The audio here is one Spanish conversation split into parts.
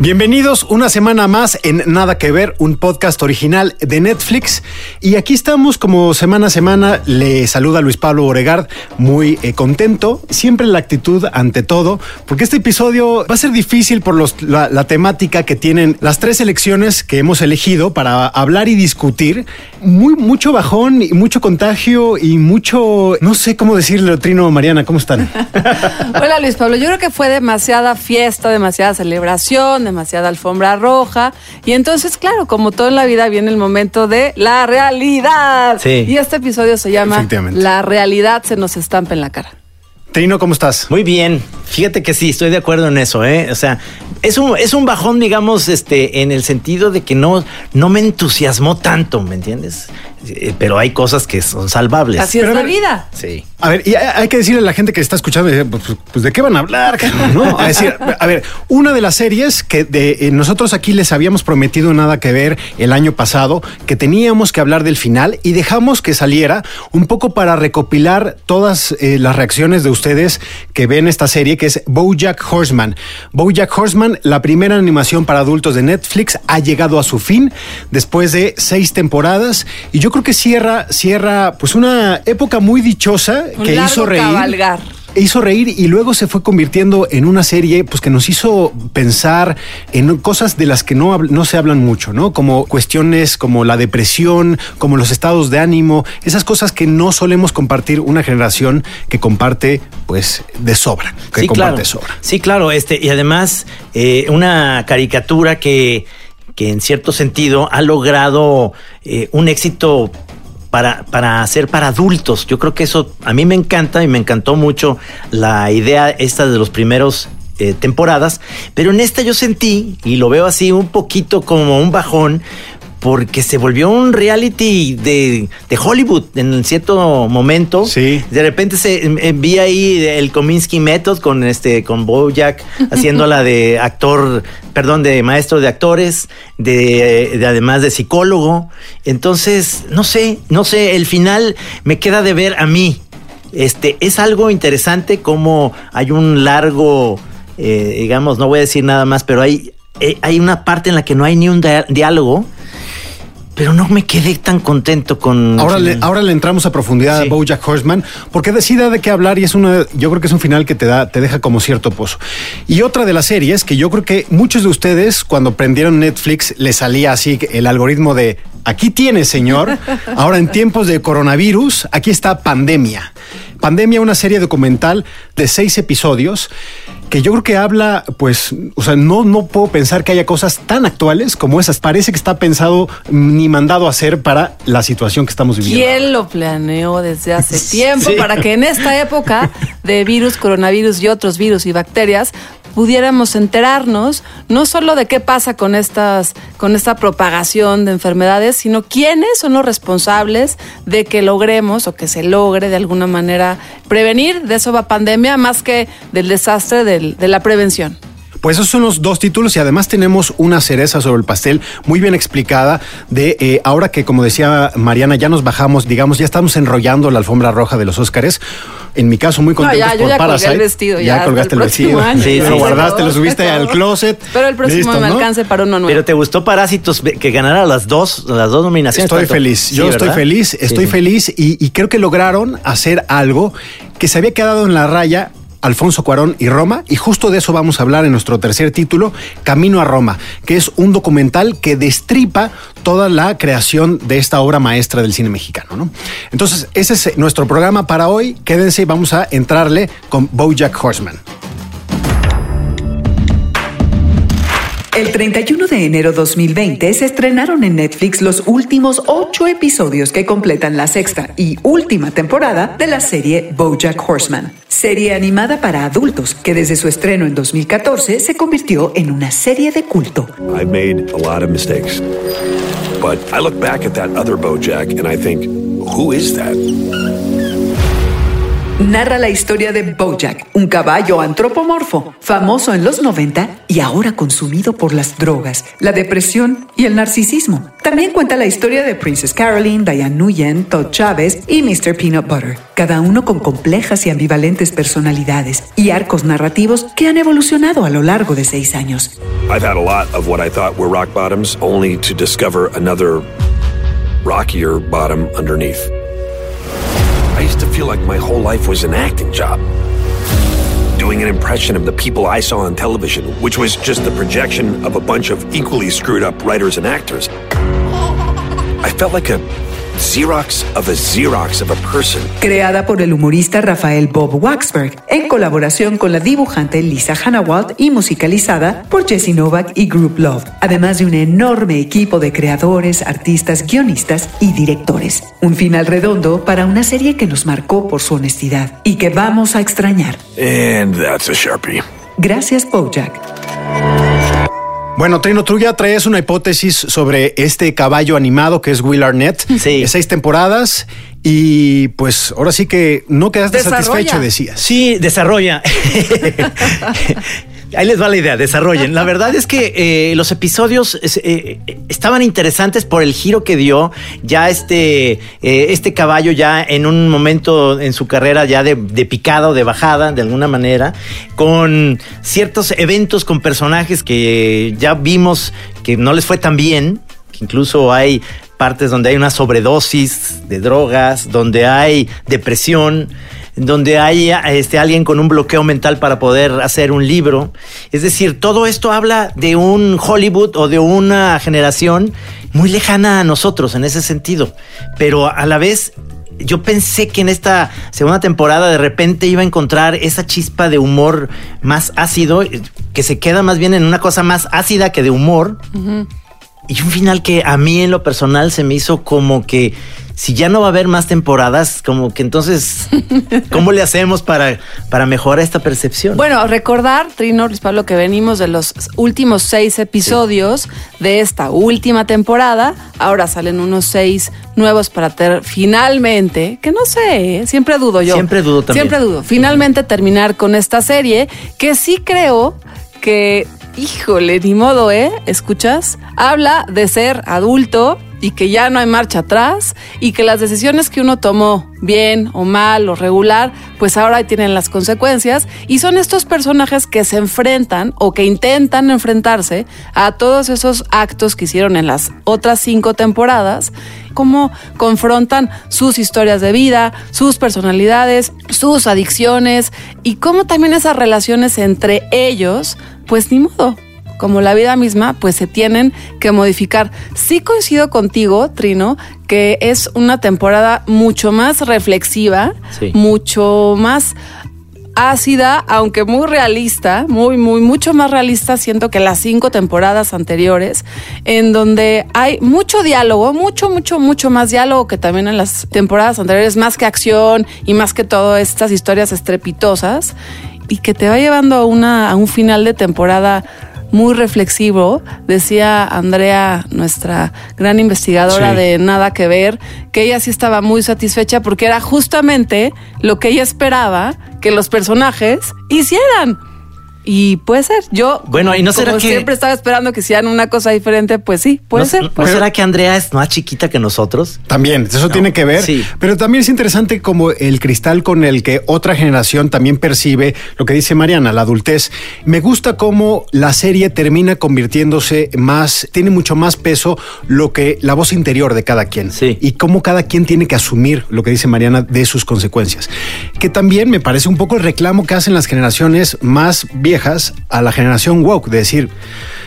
Bienvenidos una semana más en Nada que Ver, un podcast original de Netflix. Y aquí estamos como semana a semana. Le saluda Luis Pablo Oregard, muy eh, contento. Siempre la actitud ante todo, porque este episodio va a ser difícil por la, la temática que tienen las tres elecciones que hemos elegido para hablar y discutir. Muy, mucho bajón y mucho contagio y mucho, no sé cómo decirle, Trino, Mariana, ¿cómo están? Hola Luis Pablo, yo creo que fue demasiada fiesta, demasiada celebración, demasiada alfombra roja. Y entonces, claro, como todo en la vida, viene el momento de la realidad. Sí. Y este episodio se llama. La realidad se nos estampa en la cara. Trino, ¿cómo estás? Muy bien, fíjate que sí, estoy de acuerdo en eso, ¿eh? O sea, es un, es un bajón, digamos, este, en el sentido de que no, no me entusiasmó tanto, ¿me entiendes? Eh, Pero hay cosas que son salvables. Así Pero es la ver- vida. Sí. A ver, y hay que decirle a la gente que está escuchando, eh, pues, pues, ¿de qué van a hablar? ¿no? A decir, a ver, una de las series que de, eh, nosotros aquí les habíamos prometido nada que ver el año pasado, que teníamos que hablar del final y dejamos que saliera un poco para recopilar todas eh, las reacciones de ustedes que ven esta serie, que es BoJack Horseman. BoJack Horseman, la primera animación para adultos de Netflix, ha llegado a su fin después de seis temporadas y yo creo que cierra, cierra, pues una época muy dichosa Un que largo hizo reír. cabalgar. Hizo reír y luego se fue convirtiendo en una serie pues que nos hizo pensar en cosas de las que no, no se hablan mucho, ¿no? Como cuestiones como la depresión, como los estados de ánimo, esas cosas que no solemos compartir una generación que comparte pues de sobra, que sí, comparte claro. sobra. Sí, claro. Este, y además, eh, una caricatura que, que en cierto sentido ha logrado eh, un éxito para, para hacer para adultos. Yo creo que eso a mí me encanta y me encantó mucho la idea esta de los primeros eh, temporadas. Pero en esta yo sentí, y lo veo así un poquito como un bajón, porque se volvió un reality de, de Hollywood en cierto momento. Sí. De repente se eh, vi ahí el Kominsky Method con este con Bojack haciendo la de actor, perdón, de maestro de actores, de, de además de psicólogo. Entonces, no sé, no sé, el final me queda de ver a mí. Este es algo interesante como hay un largo, eh, digamos, no voy a decir nada más, pero hay eh, hay una parte en la que no hay ni un diálogo. Pero no me quedé tan contento con. Ahora le, ahora le entramos a profundidad Sí. a BoJack Horseman porque decida de qué hablar y es una, yo creo que es un final que te da, te deja como cierto pozo. Y otra de las series que yo creo que muchos de ustedes cuando prendieron Netflix les salía así el algoritmo de aquí tiene señor. Ahora en tiempos de coronavirus aquí está Pandemia. Pandemia, una serie documental de seis episodios que yo creo que habla, pues, o sea, no, no puedo pensar que haya cosas tan actuales como esas. Parece que está pensado mm, ni mandado a hacer para la situación que estamos viviendo. ¿Quién lo planeó desde hace tiempo Sí. para que en esta época de virus, coronavirus y otros virus y bacterias pudiéramos enterarnos no solo de qué pasa con estas con esta propagación de enfermedades, sino quiénes son los responsables de que logremos o que se logre de alguna manera prevenir, de eso va pandemia más que del desastre de la prevención. Pues esos son los dos títulos y además tenemos una cereza sobre el pastel muy bien explicada de eh, ahora que como decía Mariana ya nos bajamos, digamos, ya estamos enrollando la alfombra roja de los Óscares. En mi caso muy contento por ya Parasite. el vestido, ya colgaste el vestido. año. Sí, lo sí, guardaste, lo subiste al closet. Pero el próximo Listo, me ¿no? alcance para uno nuevo. Pero te gustó Parásitos que ganara las dos, las dos nominaciones. Estoy tanto- feliz, Sí, yo estoy feliz, estoy sí. feliz y, y creo que lograron hacer algo que se había quedado en la raya Alfonso Cuarón y Roma, y justo de eso vamos a hablar en nuestro tercer título, Camino a Roma, que es un documental que destripa toda la creación de esta obra maestra del cine mexicano. ¿no? Entonces, ese es nuestro programa para hoy. Quédense y vamos a entrarle con Bojack Horseman. El 31 de enero 2020 se estrenaron en Netflix los últimos ocho episodios que completan la sexta y última temporada de la serie BoJack Horseman. Serie animada para adultos que desde su estreno en 2014 se convirtió en una serie de culto. I've made a lot of mistakes. But I look back at that other Bojack and I think, who is that? Narra la historia de Bojack, un caballo antropomorfo, famoso en los 90 y ahora consumido por las drogas, la depresión y el narcisismo. También cuenta la historia de Princess Caroline, Diane Nguyen, Todd Chávez y Mr. Peanut Butter, cada uno con complejas y ambivalentes personalidades y arcos narrativos que han evolucionado a lo largo de seis años. I've had a lot of what I thought were rock bottoms only to discover another rockier bottom underneath. Feel like my whole life was an acting job. Doing an impression of the people I saw on television, which was just the projection of a bunch of equally screwed up writers and actors. I felt like a Xerox of a Xerox of a person. Creada por el humorista Rafael Bob Waxberg, en colaboración con la dibujante Lisa Hannawalt y musicalizada por Jesse Novak y Group Love, además de un enorme equipo de creadores, artistas, guionistas y directores. Un final redondo para una serie que nos marcó por su honestidad y que vamos a extrañar. And that's a Sharpie. Gracias, Bojack. Bueno, Trino, tú ya traes una hipótesis sobre este caballo animado que es Will Arnett. Sí. De seis temporadas. Y pues ahora sí que no quedaste Desarrolla. satisfecho, decías. Sí, desarrolla. Ahí les va la idea, desarrollen. La verdad es que eh, los episodios eh, estaban interesantes por el giro que dio ya este, eh, este caballo ya en un momento en su carrera ya de, de picada o de bajada, de alguna manera, con ciertos eventos con personajes que ya vimos que no les fue tan bien, que incluso hay partes donde hay una sobredosis de drogas, donde hay depresión, donde hay este, alguien con un bloqueo mental para poder hacer un libro. Es decir, todo esto habla de un Hollywood o de una generación muy lejana a nosotros en ese sentido, pero a la vez yo pensé que en esta segunda temporada de repente iba a encontrar esa chispa de humor más ácido, que se queda más bien en una cosa más ácida que de humor. Y un final que a mí en lo personal se me hizo como que si ya no va a haber más temporadas, como que entonces, ¿cómo le hacemos para, para mejorar esta percepción? Bueno, recordar, Trino, Luis Pablo, que venimos de los últimos seis episodios de esta última temporada. Ahora salen unos seis nuevos para ter finalmente, que no sé, ¿eh? siempre dudo yo. Siempre dudo también. Siempre dudo. Finalmente terminar con esta serie que sí creo que, híjole, ni modo, ¿eh? ¿Escuchas? Habla de ser adulto y que ya no hay marcha atrás y que las decisiones que uno tomó, bien o mal o regular, pues ahora tienen las consecuencias. Y son estos personajes que se enfrentan o que intentan enfrentarse a todos esos actos que hicieron en las otras cinco temporadas, cómo confrontan sus historias de vida, sus personalidades, sus adicciones y cómo también esas relaciones entre ellos, pues ni modo, como la vida misma, pues se tienen que modificar. Sí coincido contigo, Trino, que es una temporada mucho más reflexiva, Sí. mucho más ácida, aunque muy realista, muy, muy, mucho más realista, siento que las cinco temporadas anteriores, en donde hay mucho diálogo, mucho, mucho, mucho más diálogo que también en las temporadas anteriores, más que acción y más que todas estas historias estrepitosas, y que te va llevando a, una, a un final de temporada muy reflexivo, decía Andrea, nuestra gran investigadora Sí. de Nada que Ver, que ella sí estaba muy satisfecha porque era justamente lo que ella esperaba que los personajes hicieran. Y puede ser, yo Bueno, ¿y no será como que- siempre estaba esperando que hicieran una cosa diferente, pues sí, puede ¿No, ser. ¿no puede ser. será que Andrea es más chiquita que nosotros? También, eso tiene que ver. sí. Pero también es interesante como el cristal con el que otra generación también percibe lo que dice Mariana, la adultez. Me gusta cómo la serie termina convirtiéndose más, tiene mucho más peso lo que la voz interior de cada quien. Sí. Y cómo cada quien tiene que asumir lo que dice Mariana de sus consecuencias. Que también me parece un poco el reclamo que hacen las generaciones más viejas a la generación woke, de decir,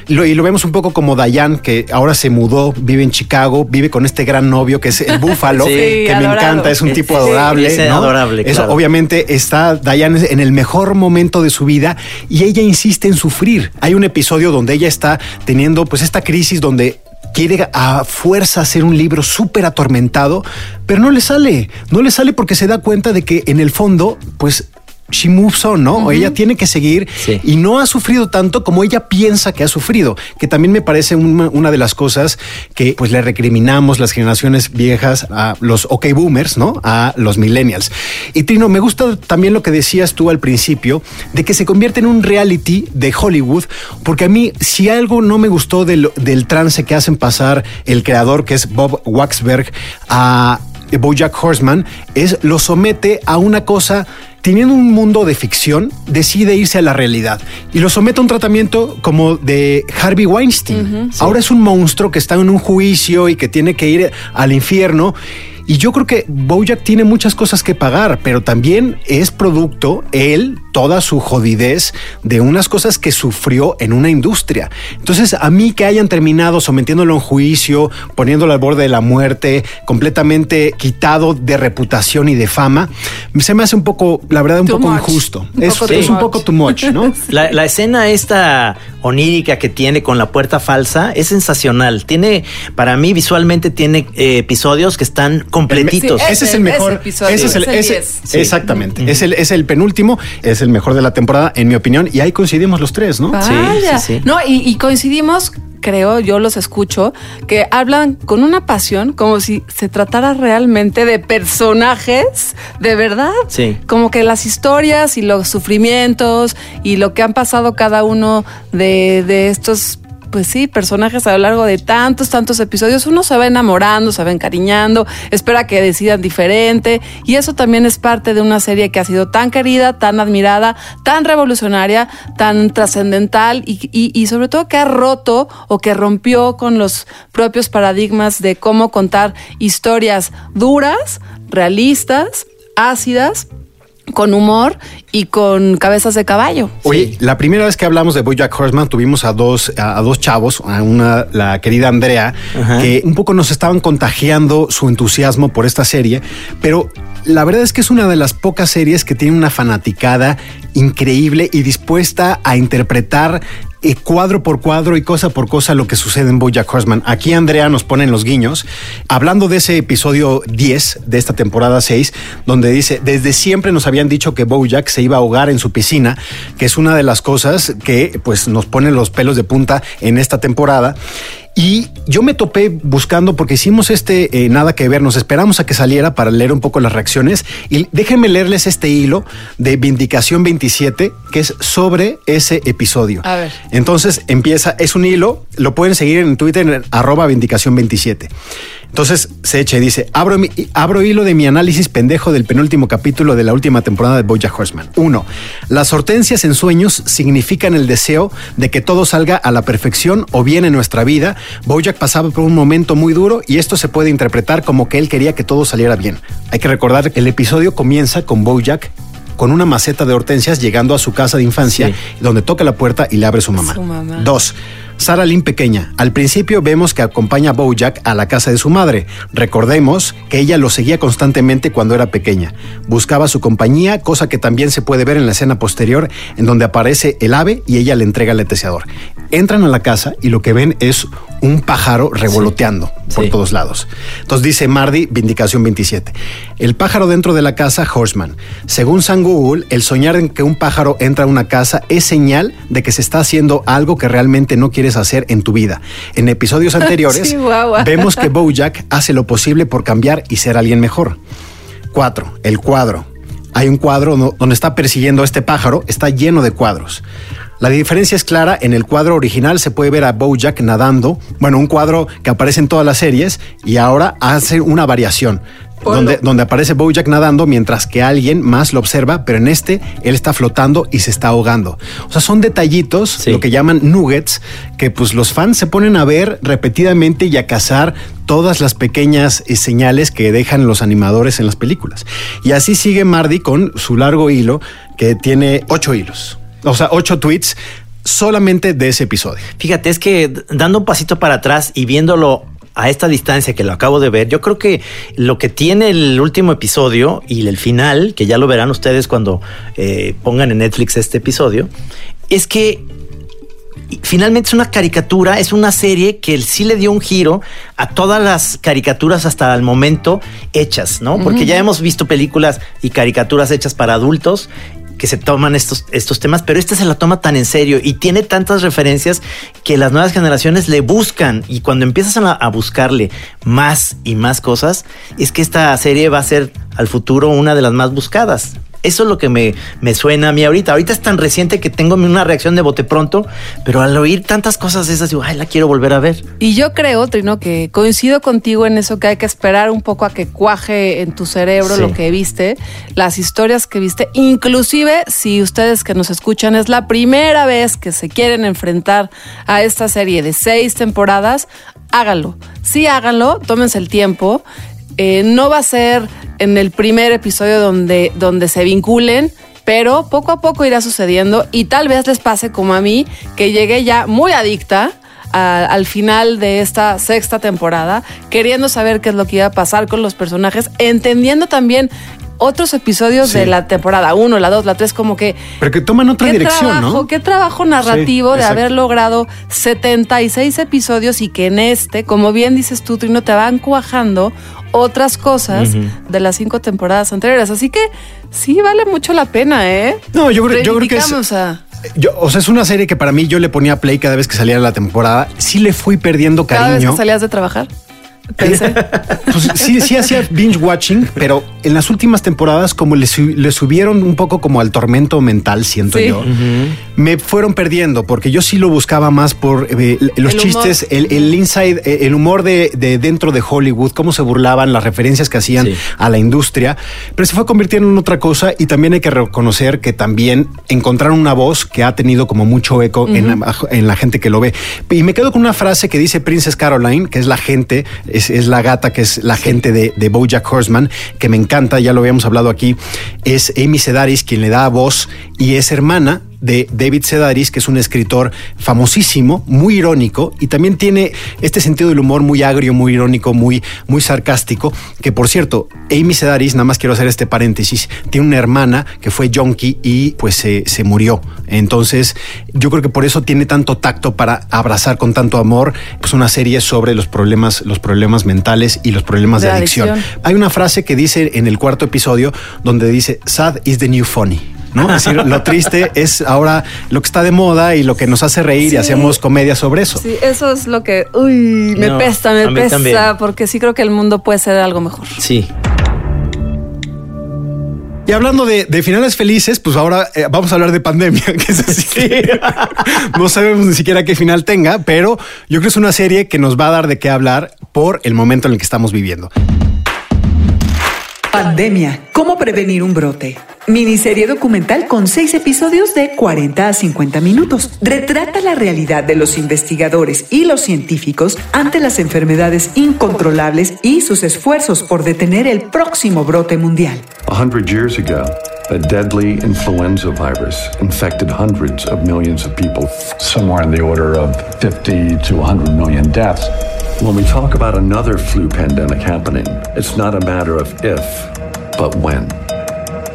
lo- y lo vemos un poco como Dayan, que ahora se mudó, vive en Chicago, vive con este gran novio que es el Búfalo, Sí, que me encanta, es un tipo adorable. ¿no? adorable, Eso, claro. obviamente está Dayan en el mejor momento de su vida y ella insiste en sufrir. Hay un episodio donde ella está teniendo pues esta crisis donde quiere a fuerza hacer un libro súper atormentado, pero no le sale, no le sale porque se da cuenta de que en el fondo, pues she moves on, ¿no? Ella tiene que seguir Sí. y no ha sufrido tanto como ella piensa que ha sufrido, que también me parece una, una de las cosas que pues le recriminamos las generaciones viejas a los OK boomers, ¿no? A los millennials. Y Trino, me gusta también lo que decías tú al principio de que se convierte en un reality de Hollywood, porque a mí si algo no me gustó del, del trance que hacen pasar el creador que es Bob Waxberg a Bojack Horseman es lo somete a una cosa teniendo un mundo de ficción, decide irse a la realidad y lo somete a un tratamiento como de Harvey Weinstein. Ahora es un monstruo que está en un juicio y que tiene que ir al infierno. Y yo creo que Bojack tiene muchas cosas que pagar, pero también es producto, él, toda su jodidez, de unas cosas que sufrió en una industria. Entonces, a mí que hayan terminado sometiéndolo en juicio, poniéndolo al borde de la muerte, completamente quitado de reputación y de fama, se me hace un poco, la verdad, un Too poco much. injusto. Un es poco es too un poco too much, ¿no? La, la escena esta onírica que tiene con la puerta falsa es sensacional. Tiene, para mí visualmente tiene eh, episodios que están completitos. Sí, ese es el mejor. ese episodio, ese es el, es el ese- 10. Sí. Exactamente. es, el, es el penúltimo, es el mejor de la temporada, en mi opinión. Y ahí coincidimos los tres, ¿no? Vaya. sí, sí. No, y, y coincidimos, creo, yo los escucho, que hablan con una pasión, como si se tratara realmente de personajes de verdad. Sí. Como que las historias y los sufrimientos y lo que han pasado cada uno de, de estos. Pues sí, personajes a lo largo de tantos, tantos episodios, uno se va enamorando, se va encariñando, espera que decidan diferente. Y eso también es parte de una serie que ha sido tan querida, tan admirada, tan revolucionaria, tan trascendental y, y- y sobre todo que ha roto o que rompió con los propios paradigmas de cómo contar historias duras, realistas, ácidas, con humor y con cabezas de caballo. Oye, la primera vez que hablamos de Bojack Horseman tuvimos a dos, a, a dos chavos, a una, la querida Andrea, Ajá. que un poco nos estaban contagiando su entusiasmo por esta serie, pero la verdad es que es una de las pocas series que tiene una fanaticada increíble y dispuesta a interpretar eh, cuadro por cuadro y cosa por cosa lo que sucede en Bojack Horseman. Aquí Andrea nos pone en los guiños, hablando de ese episodio 10 de esta temporada 6, donde dice, desde siempre nos habían dicho que Bojack se iba a ahogar en su piscina, que es una de las cosas que pues nos pone los pelos de punta en esta temporada. Y yo me topé buscando porque hicimos este eh, nada que ver, nos esperamos a que saliera para leer un poco las reacciones y déjenme leerles este hilo de Vindicación 27 que es sobre ese episodio. A ver. Entonces empieza, es un hilo, lo pueden seguir en Twitter en arroba Vindicación 27. Entonces se echa y dice, abro, mi- abro hilo de mi análisis pendejo del penúltimo capítulo de la última temporada de Bojack Horseman. Uno, las hortensias en sueños significan el deseo de que todo salga a la perfección o bien en nuestra vida. Bojack pasaba por un momento muy duro y esto se puede interpretar como que él quería que todo saliera bien. Hay que recordar que el episodio comienza con Bojack con una maceta de hortensias llegando a su casa de infancia, Sí. donde toca la puerta y le abre su mamá. Su mamá. Dos. Sarah Lynn pequeña. Al principio vemos que acompaña a Bojack a la casa de su madre. Recordemos que ella lo seguía constantemente cuando era pequeña. Buscaba su compañía, cosa que también se puede ver en la escena posterior, en donde aparece el ave y ella le entrega el leteseador. Entran a la casa y lo que ven es un pájaro revoloteando por Sí. todos lados. Entonces dice Mardi, Vindicación 27. El pájaro dentro de la casa, Horseman. Según San Google, el soñar en que un pájaro entra a una casa es señal de que se está haciendo algo que realmente no quieres hacer en tu vida. En episodios anteriores, vemos que Bojack hace lo posible por cambiar y ser alguien mejor. Cuatro, el cuadro. Hay un cuadro donde está persiguiendo a este pájaro, está lleno de cuadros. La diferencia es clara, en el cuadro original se puede ver a Bojack nadando, bueno, un cuadro que aparece en todas las series y ahora hace una variación. Donde, donde aparece Bojack nadando mientras que alguien más lo observa, pero en este él está flotando y se está ahogando. O sea, son detallitos, Sí. lo que llaman nuggets, que pues los fans se ponen a ver repetidamente y a cazar todas las pequeñas eh, señales que dejan los animadores en las películas. Y así sigue Mardy con su largo hilo que tiene ocho hilos, o sea, ocho tweets solamente de ese episodio. Fíjate, es que dando un pasito para atrás y viéndolo a esta distancia que lo acabo de ver, yo creo que lo que tiene el último episodio y el final, que ya lo verán ustedes cuando eh, pongan en Netflix este episodio, es que finalmente es una caricatura, es una serie que sí le dio un giro a todas las caricaturas hasta el momento hechas, ¿no? Porque ya hemos visto películas y caricaturas hechas para adultos. Que se toman estos, estos temas, pero este se la toma tan en serio y tiene tantas referencias que las nuevas generaciones le buscan y cuando empiezas a, a buscarle más y más cosas, es que esta serie va a ser al futuro una de las más buscadas. Eso es lo que me, me suena a mí ahorita. Ahorita es tan reciente que tengo una reacción de bote pronto, pero al oír tantas cosas esas, digo, ay, la quiero volver a ver. Y yo creo, Trino, que coincido contigo en eso que hay que esperar un poco a que cuaje en tu cerebro Sí. lo que viste, las historias que viste. Inclusive, si ustedes que nos escuchan es la primera vez que se quieren enfrentar a esta serie de seis temporadas, háganlo. Sí, háganlo, tómense el tiempo. Eh, no va a ser en el primer episodio donde, donde se vinculen, pero poco a poco irá sucediendo y tal vez les pase como a mí, que llegué ya muy adicta a- al final de esta sexta temporada, queriendo saber qué es lo que iba a pasar con los personajes, entendiendo también otros episodios Sí. de la temporada 1, la 2, la 3, como que... Pero que toman otra ¿Qué dirección, trabajo, ¿no? qué trabajo narrativo Sí, de haber logrado 76 episodios y que en este, como bien dices tú, Trino, te van cuajando otras cosas de las cinco temporadas anteriores. Así que sí vale mucho la pena, ¿eh? No, yo creo, yo creo que es. Reivindicamos a- yo- o sea, es una serie que para mí yo le ponía play cada vez que salía la temporada. Sí le fui perdiendo cada vez cariño. que salías de trabajar. Pensé. Pues sí, sí hacía binge watching, pero en las últimas temporadas, como le, su- le subieron un poco como al tormento mental, siento Sí. yo, me fueron perdiendo, porque yo sí lo buscaba más por eh, los El chistes, el, el inside, eh, el humor de, de dentro de Hollywood, cómo se burlaban, las referencias que hacían Sí. a la industria, pero se fue convirtiendo en otra cosa y también hay que reconocer que también encontraron una voz que ha tenido como mucho eco en, la, en la gente que lo ve. Y me quedo con una frase que dice Princess Caroline, que es la gente, es, es la gata, que es la gente de, de Bojack Horseman, que me encanta, ya lo habíamos hablado aquí, es Amy Sedaris quien le da voz y es hermana de David Sedaris, que es un escritor famosísimo, muy irónico y también tiene este sentido del humor muy agrio, muy irónico, muy, muy sarcástico. Que por cierto, Amy Sedaris, nada más quiero hacer este paréntesis, tiene una hermana que fue junkie y pues se, se murió. Entonces, yo creo que por eso tiene tanto tacto para abrazar con tanto amor pues una serie sobre los problemas, los problemas mentales y los problemas de, De adicción. adicción. Hay una frase que dice en el cuarto episodio donde dice sad is the new funny. ¿No? Es decir, lo triste es ahora lo que está de moda y lo que nos hace reír y hacemos comedia sobre eso. Sí, eso es lo que, uy, me No, pesta, me mí pesta, también. porque sí creo que el mundo puede ser algo mejor. Sí. Y hablando de, de finales felices, pues ahora eh, vamos a hablar de pandemia, que es así. no sabemos ni siquiera qué final tenga, pero yo creo que es una serie que nos va a dar de qué hablar por el momento en el que estamos viviendo. Pandemia. ¿Cómo prevenir un brote? Miniserie documental con seis episodios de 40 a 50 minutos. Retrata la realidad de los investigadores y los científicos ante las enfermedades incontrolables y sus esfuerzos por detener el próximo brote mundial. A hundred years ago, a deadly influenza virus infected hundreds of millions of people, somewhere in the order of 50 to 100 million deaths. When we talk about another flu pandemic happening, it's not a matter of if, but when.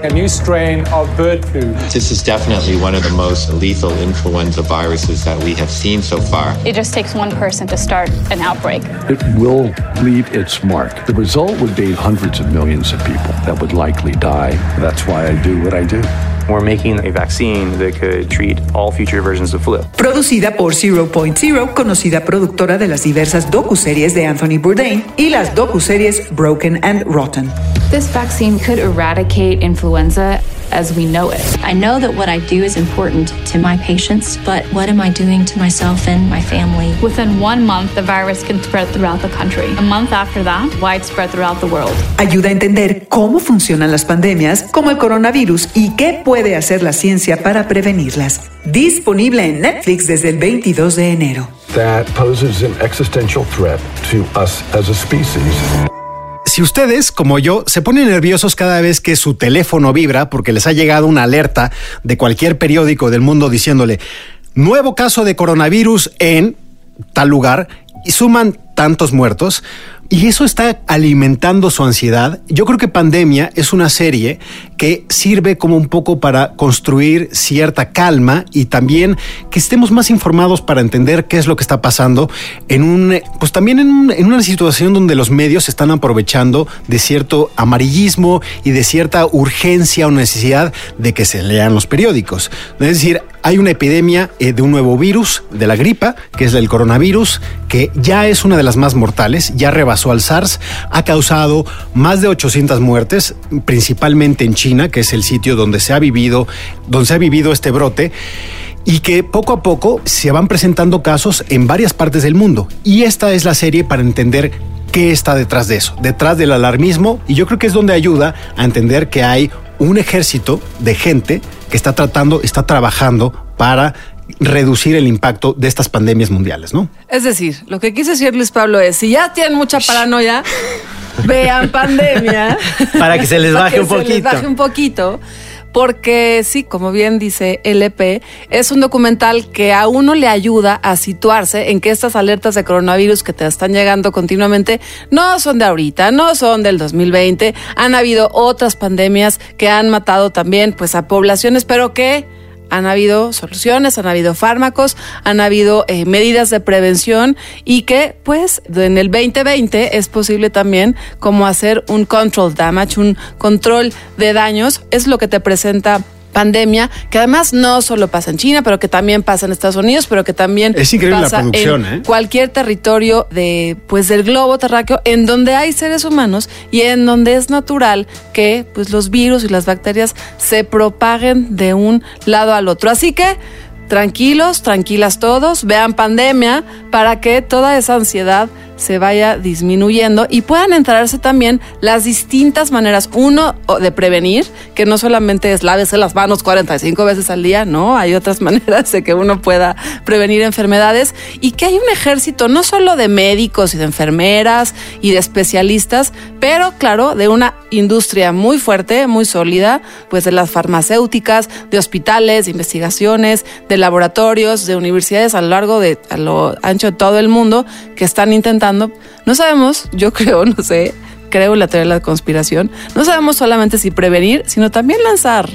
A new strain of bird flu. This is definitely one of the most lethal influenza viruses that we have seen so far. It just takes one person to start an outbreak. It will leave its mark. The result would be hundreds of millions of people that would likely die. That's why I do what I do. We're making a vaccine that could treat all future versions of flu. Producida por Zero Point Zero, conocida productora de las diversas docuseries de Anthony Bourdain y las docuseries Broken and Rotten. This vaccine could eradicate influenza as we know it. I know that what I do is important to my patients, but what am I doing to myself and my family? Within one month, the virus can spread throughout the country. A month after that, widespread throughout the world. Ayuda a entender cómo funcionan las pandemias, como el coronavirus, y qué puede hacer la ciencia para prevenirlas. Disponible en Netflix desde el 22 de enero. That poses an existential threat to us as a species. Si ustedes, como yo, se ponen nerviosos cada vez que su teléfono vibra porque les ha llegado una alerta de cualquier periódico del mundo diciéndole nuevo caso de coronavirus en tal lugar y suman tantos muertos, y eso está alimentando su ansiedad. Yo creo que Pandemia es una serie que sirve como un poco para construir cierta calma y también que estemos más informados para entender qué es lo que está pasando en un, pues también en, en una situación donde los medios están aprovechando de cierto amarillismo y de cierta urgencia o necesidad de que se lean los periódicos. Es decir, hay una epidemia eh, de un nuevo virus, de la gripa, que es el coronavirus, que ya es una de las más mortales, ya rebasó al SARS, ha causado más de 800 muertes, principalmente en China, que es el sitio donde se ha vivido, donde se ha vivido este brote y que poco a poco se van presentando casos en varias partes del mundo. Y esta es la serie para entender qué está detrás de eso, detrás del alarmismo, y yo creo que es donde ayuda a entender que hay un ejército de gente que está tratando, está trabajando para reducir el impacto de estas pandemias mundiales, ¿no? Es decir, lo que quise decir Luis Pablo es, si ya tienen mucha paranoia, vean pandemia. Para que se les Para baje que un se les baje un poquito. Porque sí, como bien dice LP, es un documental que a uno le ayuda a situarse en que estas alertas de coronavirus que te están llegando continuamente no son de ahorita, no son del 2020. Han habido otras pandemias que han matado también pues a poblaciones, pero que han habido soluciones, han habido fármacos, han habido eh, medidas de prevención y que pues en el 2020 es posible también como hacer un control damage, un control de daños, es lo que te presenta pandemia, que además no solo pasa en China, pero que también pasa en Estados Unidos, pero que también Es increíble la pasa producción, en ¿eh? cualquier territorio de pues del globo terráqueo en donde hay seres humanos y en donde es natural que pues los virus y las bacterias se propaguen de un lado al otro. Así que tranquilos, tranquilas todos, vean pandemia para que toda esa ansiedad se vaya disminuyendo y puedan enterarse también las distintas maneras, uno, de prevenir, que no solamente es lávese las manos 45 veces al día, no, hay otras maneras de que uno pueda prevenir enfermedades y que hay un ejército no solo de médicos y de enfermeras y de especialistas, pero claro, de una industria muy fuerte, muy sólida, pues de las farmacéuticas, de hospitales, de investigaciones, de laboratorios, de universidades a lo largo de, a lo ancho de todo el mundo que están intentando, no sabemos, yo creo, no sé, creo la teoría de la conspiración, no sabemos solamente si prevenir, sino también lanzar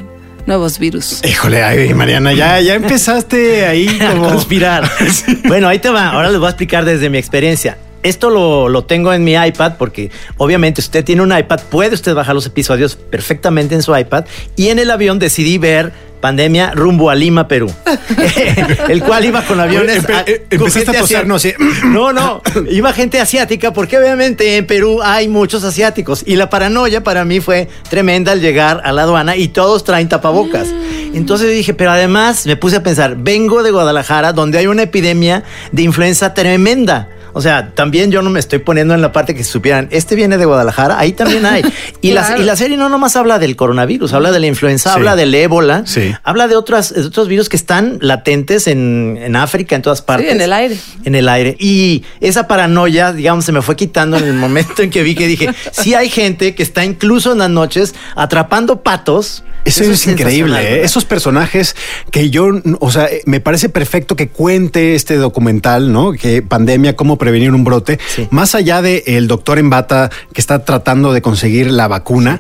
nuevos virus. Híjole, ay, Mariana, ya, ya empezaste ahí a como... conspirar. Bueno, ahí te va. Ahora les voy a explicar desde mi experiencia. Esto lo, lo tengo en mi iPad porque obviamente usted tiene un iPad, puede usted bajar los episodios perfectamente en su iPad y en el avión decidí ver Pandemia rumbo a Lima, Perú. el cual iba con aviones. Empe- a- eh, con empezaste a no sé. No, no. Iba gente asiática porque obviamente en Perú hay muchos asiáticos. Y la paranoia para mí fue tremenda al llegar a la aduana y todos traen tapabocas. Entonces dije, pero además me puse a pensar, vengo de Guadalajara donde hay una epidemia de influenza tremenda. O sea, también yo no me estoy poniendo en la parte que supieran, este viene de Guadalajara, ahí también hay. Y, la, y la serie no nomás habla del coronavirus, habla de la influenza, Sí. habla del ébola, Sí. habla de, otras, de otros virus que están latentes en, en África, en todas partes. Sí, en el aire. En el aire. Y esa paranoia, digamos, se me fue quitando en el momento en que vi que dije, sí hay gente que está incluso en las noches atrapando patos. Eso, es, increíble, sensacional, ¿eh? esos personajes que yo, o sea, me parece perfecto que cuente este documental, ¿no? Que pandemia, cómo prevenir un brote, Sí. más allá de el doctor en bata que está tratando de conseguir la vacuna.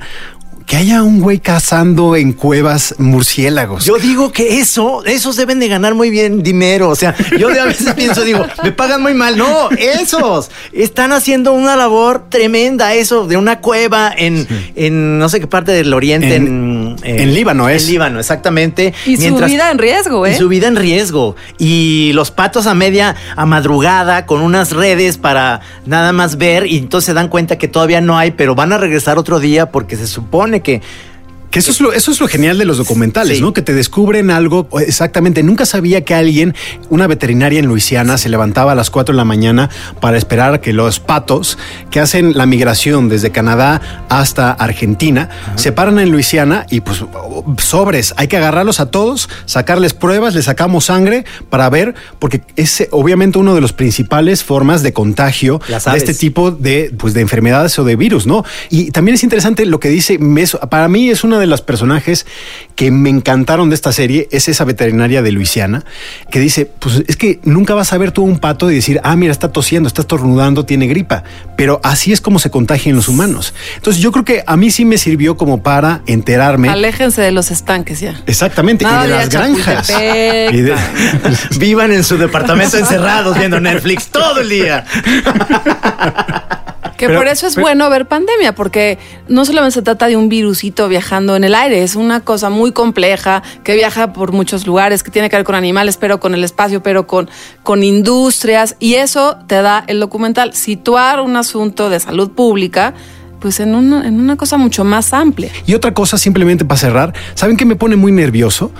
Que haya un güey cazando en cuevas murciélagos. Yo digo que eso, esos deben de ganar muy bien dinero. O sea, yo de a veces pienso, digo, me pagan muy mal. No, esos están haciendo una labor tremenda. Eso de una cueva en, en no sé qué parte del oriente. En, En- en Líbano es. En Líbano, exactamente. Y su vida en riesgo, ¿eh? Y su vida en riesgo. Y los patos a media, a madrugada, con unas redes para nada más ver. Y entonces se dan cuenta que todavía no hay, pero van a regresar otro día porque se supone que Que eso es lo, eso es lo genial de los documentales, Sí. ¿no? Que te descubren algo exactamente. Nunca sabía que alguien, una veterinaria en Luisiana, se levantaba a las 4 de la mañana para esperar a que los patos que hacen la migración desde Canadá hasta Argentina se paran en Luisiana y pues sobres. Hay que agarrarlos a todos, sacarles pruebas, les sacamos sangre para ver, porque es obviamente uno de los principales formas de contagio Las de este tipo de, pues, de enfermedades o de virus, ¿no? Y también es interesante lo que dice, para mí es una de los personajes que me encantaron de esta serie es esa veterinaria de Luisiana que dice, pues es que nunca vas a ver tú un pato y decir, ah, mira, está tosiendo, está estornudando, tiene gripa. Pero así es como se contagian los humanos. Entonces yo creo que a mí sí me sirvió como para enterarme. Aléjense de los estanques ya. Exactamente, Nada y de las granjas. Y de- Vivan en su departamento encerrados viendo Netflix todo el día. Que Pero- por eso es pero- bueno ver pandemia, porque no solamente se trata de un virusito viajando en el aire, es una cosa muy compleja que viaja por muchos lugares, que tiene que ver con animales, pero con el espacio, pero con, con industrias, y eso te da el documental, situar un asunto de salud pública, pues en una, en una cosa mucho más amplia. Y otra cosa, simplemente para cerrar, ¿saben qué me pone muy nervioso?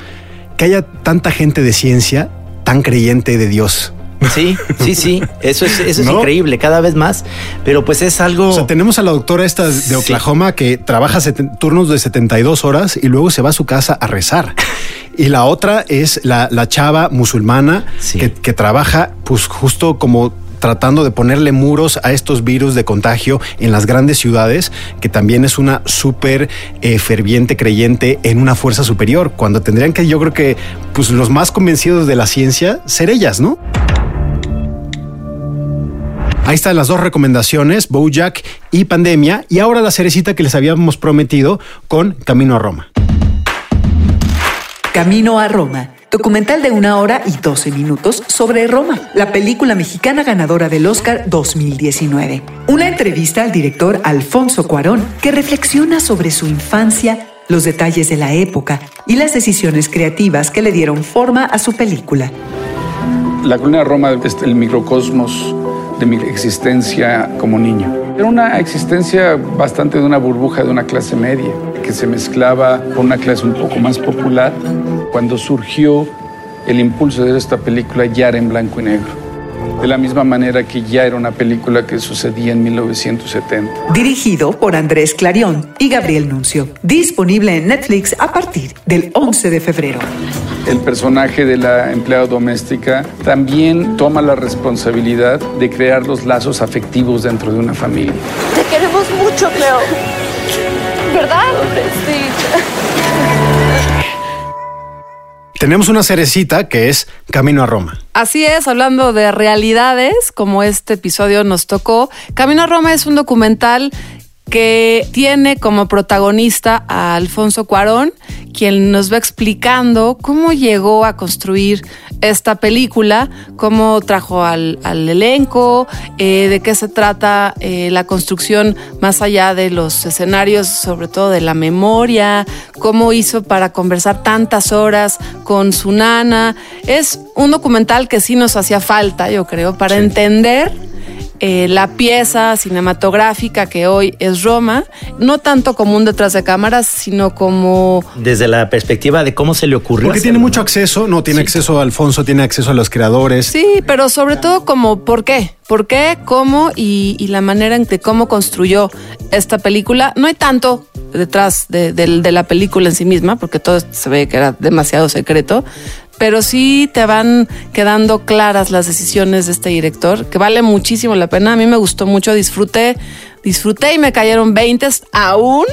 Que haya tanta gente de ciencia tan creyente de Dios. Sí, sí, sí. Eso es, eso es ¿No? increíble, cada vez más. Pero pues es algo. O sea, tenemos a la doctora esta de Sí. Oklahoma que trabaja turnos de 72 horas y luego se va a su casa a rezar. Y la otra es la, la chava musulmana Sí. que, que trabaja pues justo como tratando de ponerle muros a estos virus de contagio en las grandes ciudades, que también es una súper eh, ferviente creyente en una fuerza superior, cuando tendrían que, yo creo que, pues los más convencidos de la ciencia, ser ellas, ¿no? Ahí están las dos recomendaciones, Bojack y Pandemia, y ahora la cerecita que les habíamos prometido con Camino a Roma. Camino a Roma, documental de una hora y 12 minutos sobre Roma, la película mexicana ganadora del Oscar 2019. Una entrevista al director Alfonso Cuarón que reflexiona sobre su infancia, los detalles de la época y las decisiones creativas que le dieron forma a su película. La colonia de Roma es el microcosmos de mi existencia como niño. Era una existencia bastante de una burbuja de una clase media, que se mezclaba con una clase un poco más popular. Cuando surgió el impulso de esta película ya era en blanco y negro. De la misma manera que ya era una película que sucedía en 1970. Dirigido por Andrés Clarión y Gabriel Nuncio. Disponible en Netflix a partir del 11 de febrero. El personaje de la empleada doméstica también toma la responsabilidad de crear los lazos afectivos dentro de una familia. Te queremos mucho, Cleo. ¿Verdad? Sí. Tenemos una cerecita que es Camino a Roma. Así es, hablando de realidades, como este episodio nos tocó, Camino a Roma es un documental que tiene como protagonista a Alfonso Cuarón, quien nos va explicando cómo llegó a construir esta película, cómo trajo al, al elenco, eh, de qué se trata eh, la construcción más allá de los escenarios, sobre todo de la memoria, cómo hizo para conversar tantas horas con su nana. Es un documental que sí nos hacía falta, yo creo, para entender eh, la pieza cinematográfica que hoy es Roma, no tanto como un detrás de cámaras, sino como Desde la perspectiva de cómo se le ocurrió. Porque tiene mucho acceso, no tiene acceso a Alfonso, tiene acceso a los creadores. Sí, pero sobre todo como por qué, por qué, cómo y, y la manera en que cómo construyó esta película. No hay tanto detrás de, de- de la película en sí misma, porque todo se ve que era demasiado secreto, pero sí te van quedando claras las decisiones de este director, que vale muchísimo la pena. A mí me gustó mucho, disfruté, disfruté y me cayeron 20 aún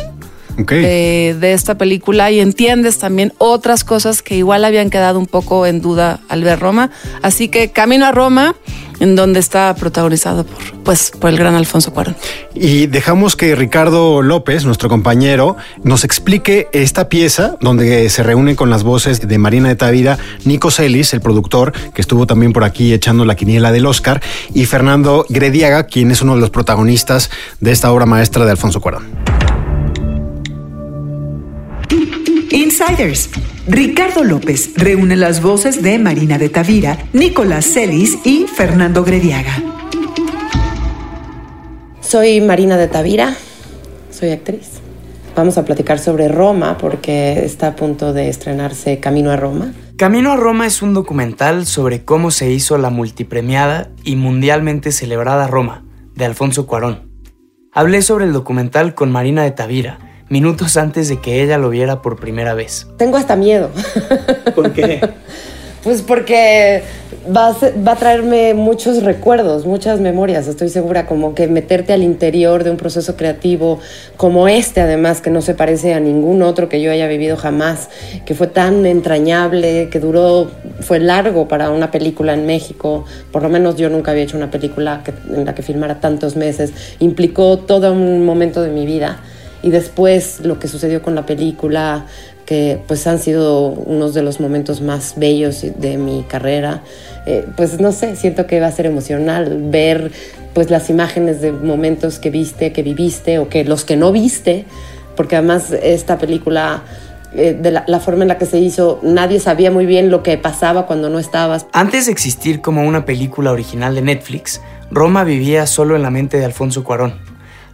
De esta película y entiendes también otras cosas que igual habían quedado un poco en duda al ver Roma. Así que Camino a Roma, en donde está protagonizado por, pues, por el gran Alfonso Cuarón. Y dejamos que Ricardo López, nuestro compañero, nos explique esta pieza donde se reúne con las voces de Marina de Tavira, Nico Celis, el productor, que estuvo también por aquí echando la quiniela del Oscar, y Fernando Grediaga, quien es uno de los protagonistas de esta obra maestra de Alfonso Cuarón. Insiders. Ricardo López reúne las voces de Marina de Tavira, Nicolás Celis y Fernando Grediaga. Soy Marina de Tavira, soy actriz. Vamos a platicar sobre Roma porque está a punto de estrenarse Camino a Roma. Camino a Roma es un documental sobre cómo se hizo la multipremiada y mundialmente celebrada Roma, de Alfonso Cuarón. Hablé sobre el documental con Marina de Tavira, minutos antes de que ella lo viera por primera vez. Tengo hasta miedo. ¿Por qué? Pues porque va a, ser- va a traerme muchos recuerdos, muchas memorias, estoy segura, como que meterte al interior de un proceso creativo como este, además, que no se parece a ningún otro que yo haya vivido jamás, que fue tan entrañable, que duró, fue largo para una película en México, por lo menos yo nunca había hecho una película que- en la que filmara tantos meses, implicó todo un momento de mi vida. Y después lo que sucedió con la película, que pues han sido unos de los momentos más bellos de mi carrera. Eh, pues no sé, siento que va a ser emocional ver pues las imágenes de momentos que viste, que viviste o que los que no viste, porque además esta película, eh, de la, la forma en la que se hizo, nadie sabía muy bien lo que pasaba cuando no estabas. Antes de existir como una película original de Netflix, Roma vivía solo en la mente de Alfonso Cuarón.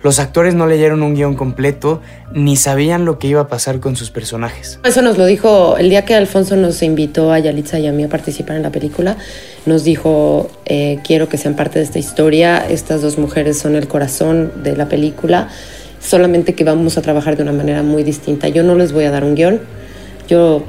Los actores no leyeron un guion completo ni sabían lo que iba a pasar con sus personajes. Eso nos lo dijo el día que Alfonso nos invitó a Yalitza y a mí a participar en la película. Nos dijo, eh, quiero que sean parte de esta historia. Estas dos mujeres son el corazón de la película. Solamente que vamos a trabajar de una manera muy distinta. Yo no les voy a dar un guion. Yo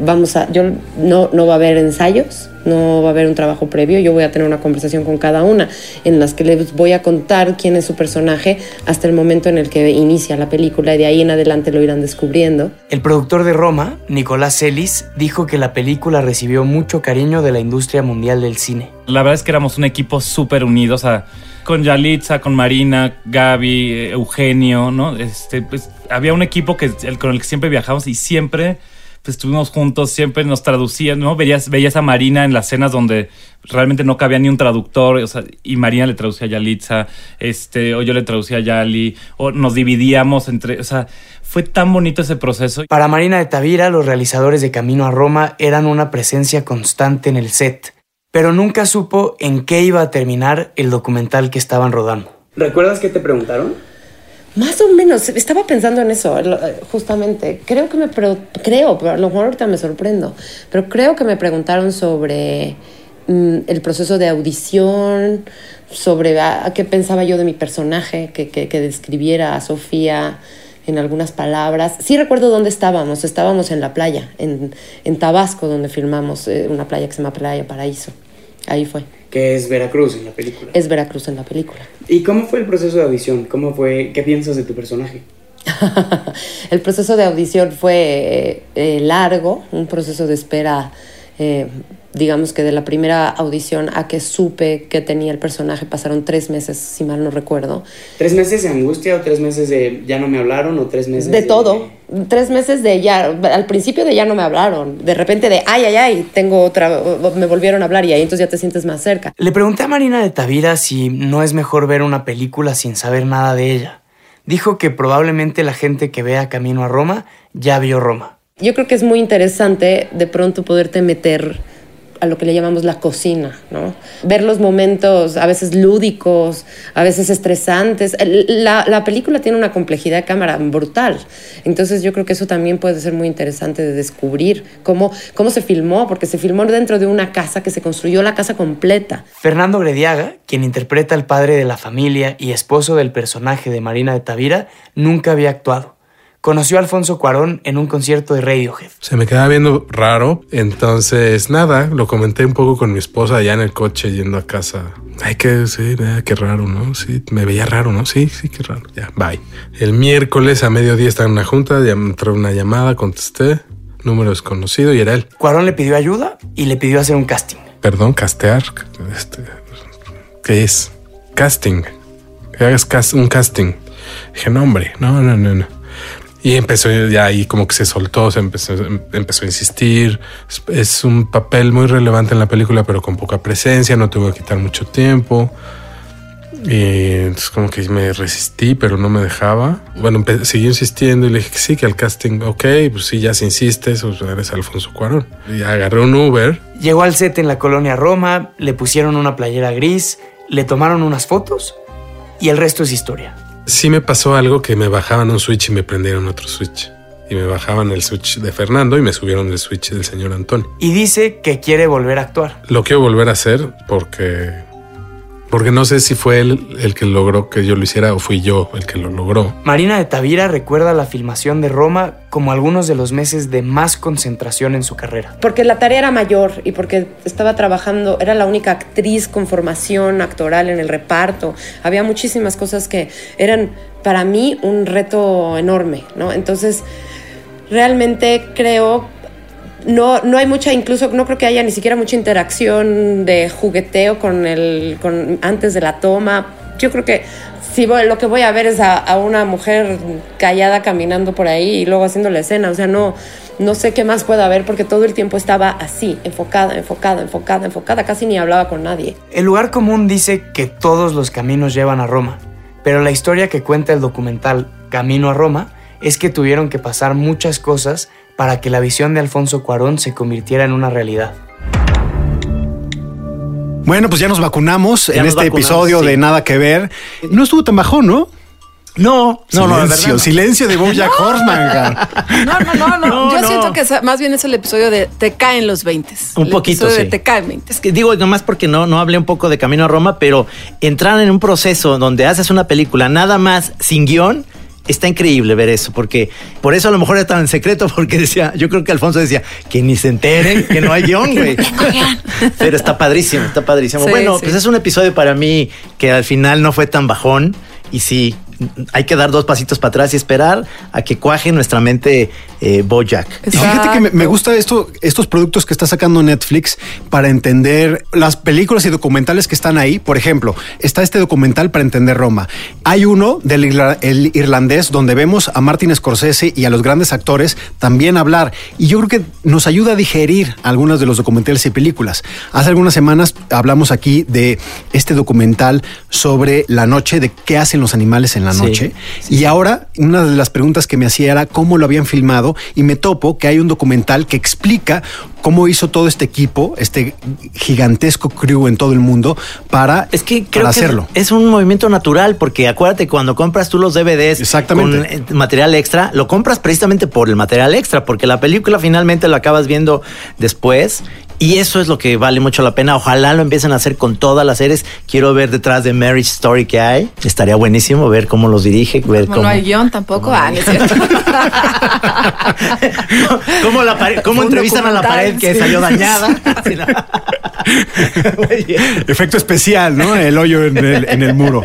vamos a, yo no, no va a haber ensayos, no va a haber un trabajo previo. Yo voy a tener una conversación con cada una en las que les voy a contar quién es su personaje hasta el momento en el que inicia la película y de ahí en adelante lo irán descubriendo. El productor de Roma, Nicolás Celis, dijo que la película recibió mucho cariño de la industria mundial del cine. La verdad es que éramos un equipo súper unido, o sea, con Yalitza, con Marina, Gaby, eh, Eugenio, ¿no? Este, pues había un equipo que, el, con el que siempre viajamos y siempre pues, estuvimos juntos, siempre nos traducían, ¿no? Veías, veías a Marina en las escenas donde realmente no cabía ni un traductor, o sea, y Marina le traducía a Yalitza, este, o yo le traducía a Yali, o nos dividíamos entre, o sea, fue tan bonito ese proceso. Para Marina de Tavira, los realizadores de Camino a Roma eran una presencia constante en el set, pero nunca supo en qué iba a terminar el documental que estaban rodando. ¿Recuerdas qué te preguntaron? Más o menos, estaba pensando en eso, eh, justamente. Creo que me, creo, pero a lo mejor ahorita me sorprendo, pero creo que me preguntaron sobre mm, el proceso de audición, sobre qué pensaba yo de mi personaje, que, que, que describiera a Sofía en algunas palabras. Sí recuerdo dónde estábamos, estábamos en la playa, en, en Tabasco, donde filmamos eh, una playa que se llama Playa Paraíso. Ahí fue. Que es Veracruz en la película. Es Veracruz en la película. ¿Y cómo fue el proceso de audición? ¿Cómo fue? ¿Qué piensas de tu personaje? El proceso de audición fue eh, eh, largo, un proceso de espera, eh, digamos que de la primera audición a que supe que tenía el personaje pasaron tres meses, si mal no recuerdo. ¿Tres meses de angustia o tres meses de ya no me hablaron o tres meses De todo, tres meses de ya, al principio de ya no me hablaron, de repente de ay, ay, ay, tengo otra, me volvieron a hablar y ahí entonces ya te sientes más cerca. Le pregunté a Marina de Tavira si no es mejor ver una película sin saber nada de ella. Dijo que probablemente la gente que vea Camino a Roma ya vio Roma. Yo creo que es muy interesante de pronto poderte meter a lo que le llamamos la cocina, ¿no? Ver los momentos a veces lúdicos, a veces estresantes. La, la película tiene una complejidad de cámara brutal. Entonces yo creo que eso también puede ser muy interesante de descubrir cómo, cómo se filmó, porque se filmó dentro de una casa que se construyó la casa completa. Fernando Grediaga, quien interpreta al padre de la familia y esposo del personaje de Marina de Tavira, nunca había actuado. Conoció a Alfonso Cuarón en un concierto de Radiohead. Se me quedaba viendo raro, entonces nada, lo comenté un poco con mi esposa allá en el coche yendo a casa. Ay, que sí, qué raro, ¿no? Sí, me veía raro, ¿no? Sí, sí, qué raro. Ya, bye. El miércoles a mediodía estaba en una junta, ya me entró una llamada, contesté, número desconocido y era él. Cuarón le pidió ayuda y le pidió hacer un casting. Perdón, castear. Este, ¿Qué es? Casting. Que hagas un casting. Dije, no, hombre, no, no, no, no. Y empezó ya ahí como que se soltó, se empezó, em- empezó a insistir. Es, un papel muy relevante en la película, pero con poca presencia, no tuvo que quitar mucho tiempo. Y entonces como que me resistí, pero no me dejaba. Bueno, seguí insistiendo y le dije que sí, que al casting, ok, pues sí, ya si insistes, pues eres Alfonso Cuarón. Y agarré un Uber Llegó al set en la colonia Roma, le pusieron una playera gris, le tomaron unas fotos y el resto es historia. Sí me pasó algo que me bajaban un switch y me prendieron otro switch. Y me bajaban el switch de Fernando y me subieron el switch del señor Antonio. Y dice que quiere volver a actuar. Lo quiero volver a hacer porque Porque no sé si fue él el que logró que yo lo hiciera o fui yo el que lo logró. Marina de Tavira recuerda la filmación de Roma como algunos de los meses de más concentración en su carrera. Porque la tarea era mayor y porque estaba trabajando, era la única actriz con formación actoral en el reparto. Había muchísimas cosas que eran para mí un reto enorme, ¿no? Entonces, realmente creo no, no hay mucha, incluso no creo que haya ni siquiera mucha interacción de jugueteo con el, con, antes de la toma. Yo creo que si lo que voy a ver es a, a, una mujer callada caminando por ahí y luego haciendo la escena. O sea, no, no sé qué más pueda haber porque todo el tiempo estaba así, enfocada, enfocada, enfocada, enfocada. Casi ni hablaba con nadie. El lugar común dice que todos los caminos llevan a Roma, pero la historia que cuenta el documental Camino a Roma es que tuvieron que pasar muchas cosas para que la visión de Alfonso Cuarón se convirtiera en una realidad. Bueno, pues ya nos vacunamos Ya en nos este vacunamos, episodio sí. de Nada que Ver. No estuvo tan bajón, ¿no? No, no, no, silencio, no. silencio de Bojack Horseman. cara. No, no, no, no. No, Yo no. siento que más bien es el episodio de Te caen los 20. Un poquito, sí. De te caen 20. Es que digo nomás porque no, no hablé un poco de Camino a Roma, pero entrar en un proceso donde haces una película nada más sin guion. Está increíble ver eso, porque por eso a lo mejor era tan en secreto, porque decía, yo creo que Alfonso decía, que ni se enteren, que no hay guion, güey. Pero está padrísimo, está padrísimo. Sí, bueno, sí. pues es un episodio para mí que al final no fue tan bajón y sí, hay que dar dos pasitos para atrás y esperar a que cuaje nuestra mente eh, Bojack. Y fíjate que me, me gusta esto, estos productos que está sacando Netflix para entender las películas y documentales que están ahí. Por ejemplo, está este documental para entender Roma. Hay uno del irla- el irlandés donde vemos a Martin Scorsese y a los grandes actores también hablar. Y yo creo que nos ayuda a digerir algunos de los documentales y películas. Hace algunas semanas hablamos aquí de este documental sobre la noche, de qué hacen los animales en la Sí, noche. Y ahora, una de las preguntas que me hacía era cómo lo habían filmado y me topo que hay un documental que explica cómo hizo todo este equipo, este gigantesco crew en todo el mundo para, Es que creo para que hacerlo. es un movimiento natural, porque acuérdate, cuando compras tú los DVDs Exactamente. con eh, material extra, lo compras precisamente por el material extra, porque la película finalmente la acabas viendo después. Y eso es lo que vale mucho la pena. Ojalá lo empiecen a hacer con todas las series. Quiero ver detrás de Marriage Story que hay. Estaría buenísimo ver cómo los dirige, ver Como cómo, no hay guion tampoco. Ah, no es cierto. cómo, la pared- cómo entrevistan a la pared que sí. salió dañada. Efecto especial, ¿no? El hoyo en el, en el muro.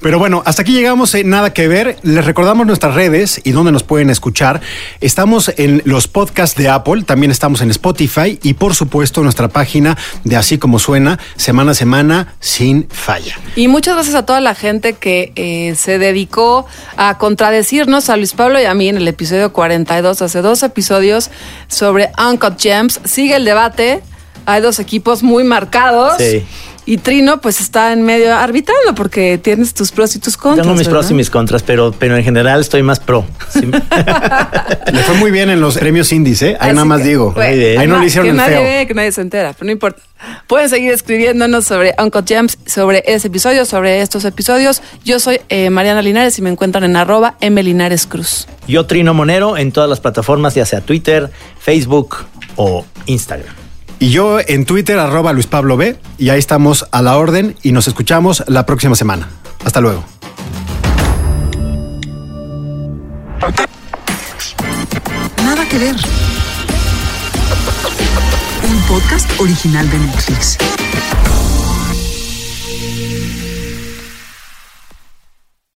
Pero bueno, hasta aquí llegamos en Nada que Ver. Les recordamos nuestras redes y dónde nos pueden escuchar. Estamos en los podcasts de Apple, también estamos en Spotify y por supuesto nuestra página de Así como suena, semana a semana, sin falla. Y muchas gracias a toda la gente que eh, se dedicó a contradecirnos a Luis Pablo y a mí en el episodio 42, hace dos episodios, sobre Uncut Gems. Sigue el debate. Hay dos equipos muy marcados. Sí. Y Trino, pues está en medio arbitrando porque tienes tus pros y tus contras. Tengo mis pros y mis contras, pero, pero en general estoy más pro. Sí. Le fue muy bien en los premios indies, ¿eh? Ahí Así nada más que, digo. Ahí no le hicieron que el nadie feo. ve, que nadie se entera, pero no importa. Pueden seguir escribiéndonos sobre Uncle Gems, sobre ese episodio, sobre estos episodios. Yo soy eh, Mariana Linares y me encuentran en arroba M Linares Cruz. Yo Trino Monero en todas las plataformas, ya sea Twitter, Facebook o Instagram. Y yo en Twitter, arroba Luis Pablo B. Y ahí estamos a la orden y nos escuchamos la próxima semana. Hasta luego. Nada que ver. Un podcast original de Netflix.